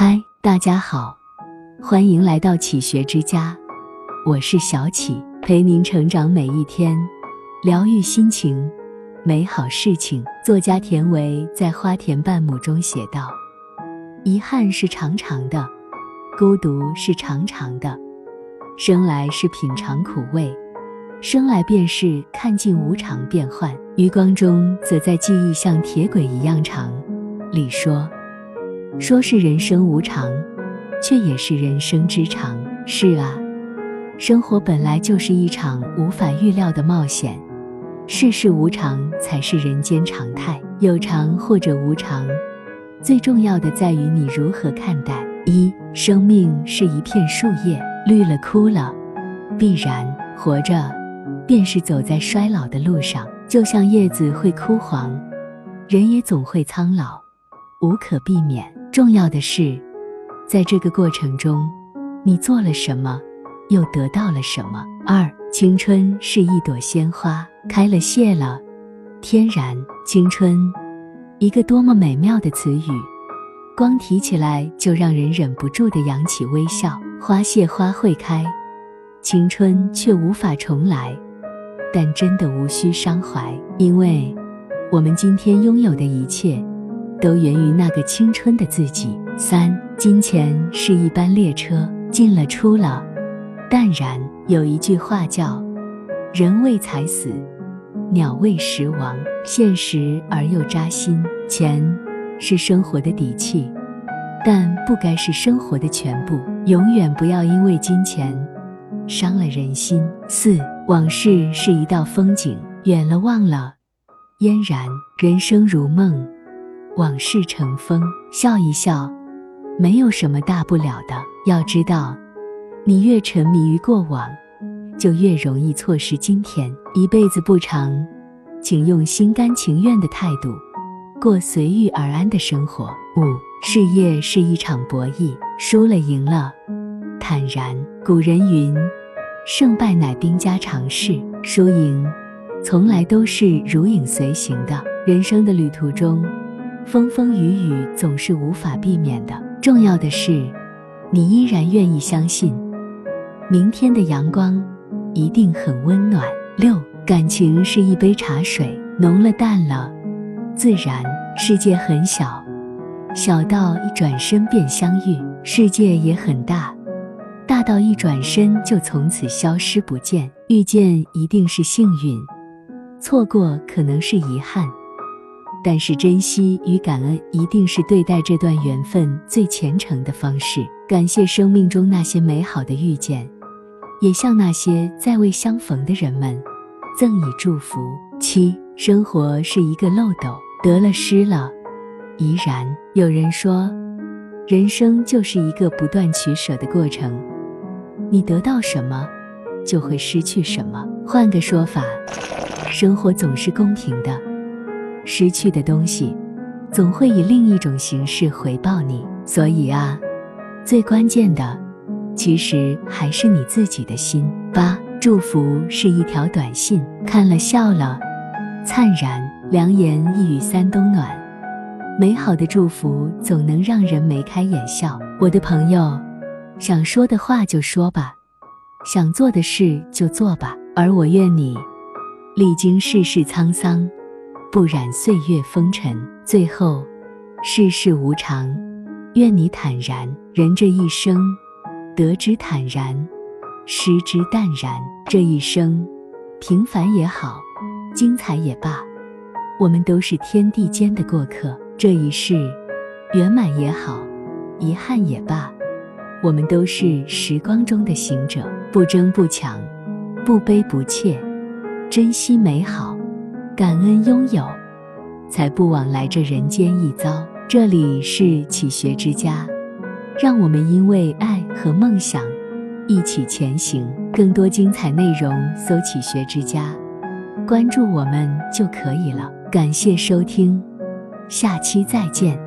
嗨，大家好，欢迎来到启学之家，我是小启，陪您成长每一天，疗愈心情，美好事情。作家田维在《花田半亩》中写道：“遗憾是长长的，孤独是长长的，生来是品尝苦味，生来便是看尽无常变幻。余光中则在记忆像铁轨一样长。”里说。说是人生无常，却也是人生之常。是啊，生活本来就是一场无法预料的冒险，世事无常才是人间常态。有常或者无常，最重要的在于你如何看待。一，生命是一片树叶，绿了枯了，必然活着，便是走在衰老的路上。就像叶子会枯黄，人也总会苍老，无可避免。重要的是，在这个过程中，你做了什么，又得到了什么。二，青春是一朵鲜花，开了谢了，天然。青春，一个多么美妙的词语，光提起来就让人忍不住的扬起微笑。花谢花会开，青春却无法重来，但真的无需伤怀，因为我们今天拥有的一切。都源于那个青春的自己。三，金钱是一班列车，进了出了，淡然。有一句话叫“人为财死，鸟为食亡”，现实而又扎心。钱是生活的底气，但不该是生活的全部。永远不要因为金钱伤了人心。四，往事是一道风景，远了忘了，嫣然。人生如梦。往事成风，笑一笑，没有什么大不了的。要知道，你越沉迷于过往，就越容易错失今天。一辈子不长，请用心甘情愿的态度过随遇而安的生活。五，事业是一场博弈，输了赢了，坦然。古人云：“胜败乃兵家常事，输赢从来都是如影随形的。”人生的旅途中。风风雨雨总是无法避免的，重要的是，你依然愿意相信，明天的阳光一定很温暖。六，感情是一杯茶水，浓了淡了，自然。世界很小，小到一转身便相遇；世界也很大，大到一转身就从此消失不见。遇见一定是幸运，错过可能是遗憾。但是珍惜与感恩一定是对待这段缘分最虔诚的方式。感谢生命中那些美好的遇见，也向那些再未相逢的人们赠以祝福。七，生活是一个漏斗，得了失了，怡然。有人说，人生就是一个不断取舍的过程，你得到什么，就会失去什么。换个说法，生活总是公平的。失去的东西，总会以另一种形式回报你。所以啊，最关键的，其实还是你自己的心。八，祝福是一条短信，看了笑了，灿然。良言一语三冬暖，美好的祝福总能让人眉开眼笑。我的朋友，想说的话就说吧，想做的事就做吧。而我愿你，历经世事沧桑。不染岁月风尘，最后世事无常，愿你坦然。人这一生，得之坦然，失之淡然。这一生，平凡也好，精彩也罢，我们都是天地间的过客。这一世，圆满也好，遗憾也罢，我们都是时光中的行者。不争不抢，不卑不怯，珍惜美好。感恩拥有，才不枉来这人间一遭。这里是启学之家，让我们因为爱和梦想一起前行。更多精彩内容，搜“启学之家”，关注我们就可以了。感谢收听，下期再见。